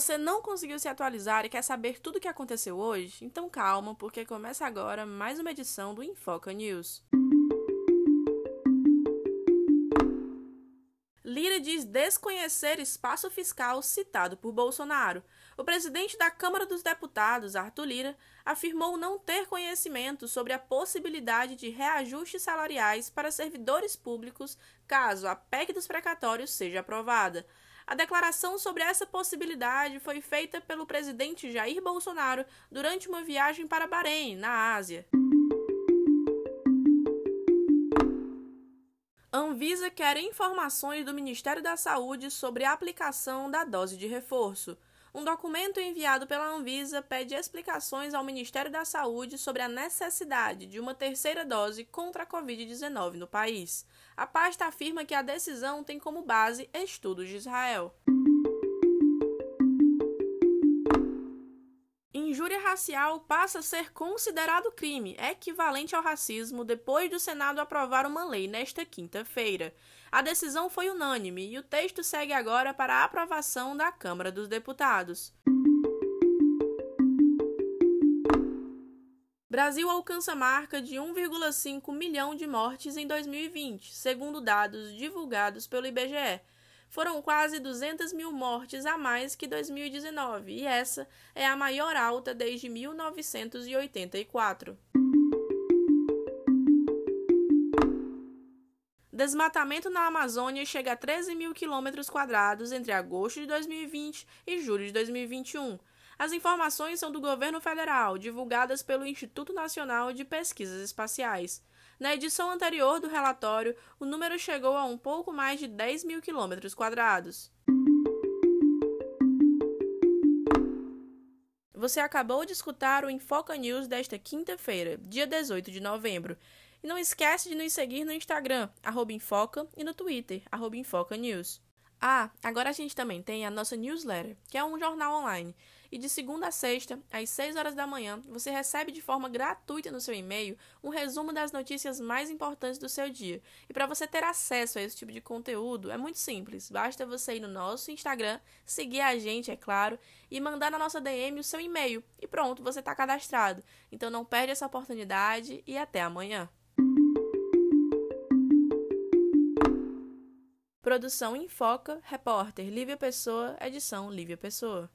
você não conseguiu se atualizar e quer saber tudo o que aconteceu hoje? Então calma, porque começa agora mais uma edição do Infoca News. Lira diz desconhecer espaço fiscal citado por Bolsonaro. O presidente da Câmara dos Deputados, Arthur Lira, afirmou não ter conhecimento sobre a possibilidade de reajustes salariais para servidores públicos caso a PEC dos precatórios seja aprovada. A declaração sobre essa possibilidade foi feita pelo presidente Jair Bolsonaro durante uma viagem para Bahrein, na Ásia. Anvisa quer informações do Ministério da Saúde sobre a aplicação da dose de reforço. Um documento enviado pela Anvisa pede explicações ao Ministério da Saúde sobre a necessidade de uma terceira dose contra a Covid-19 no país. A pasta afirma que a decisão tem como base estudos de Israel. Injúria racial passa a ser considerado crime equivalente ao racismo depois do Senado aprovar uma lei nesta quinta-feira. A decisão foi unânime e o texto segue agora para a aprovação da Câmara dos Deputados. Brasil alcança marca de 1,5 milhão de mortes em 2020, segundo dados divulgados pelo IBGE foram quase 200 mil mortes a mais que 2019, e essa é a maior alta desde 1984. Desmatamento na Amazônia chega a 13 mil quilômetros quadrados entre agosto de 2020 e julho de 2021. As informações são do governo federal, divulgadas pelo Instituto Nacional de Pesquisas Espaciais. Na edição anterior do relatório, o número chegou a um pouco mais de 10 mil quilômetros quadrados. Você acabou de escutar o Infoca News desta quinta-feira, dia 18 de novembro. E não esquece de nos seguir no Instagram, Infoca, e no Twitter, Infoca News. Ah, agora a gente também tem a nossa newsletter, que é um jornal online. E de segunda a sexta, às 6 horas da manhã, você recebe de forma gratuita no seu e-mail um resumo das notícias mais importantes do seu dia. E para você ter acesso a esse tipo de conteúdo, é muito simples. Basta você ir no nosso Instagram, seguir a gente, é claro, e mandar na nossa DM o seu e-mail. E pronto, você está cadastrado. Então não perde essa oportunidade e até amanhã. Produção Infoca, repórter Lívia Pessoa, edição Lívia Pessoa.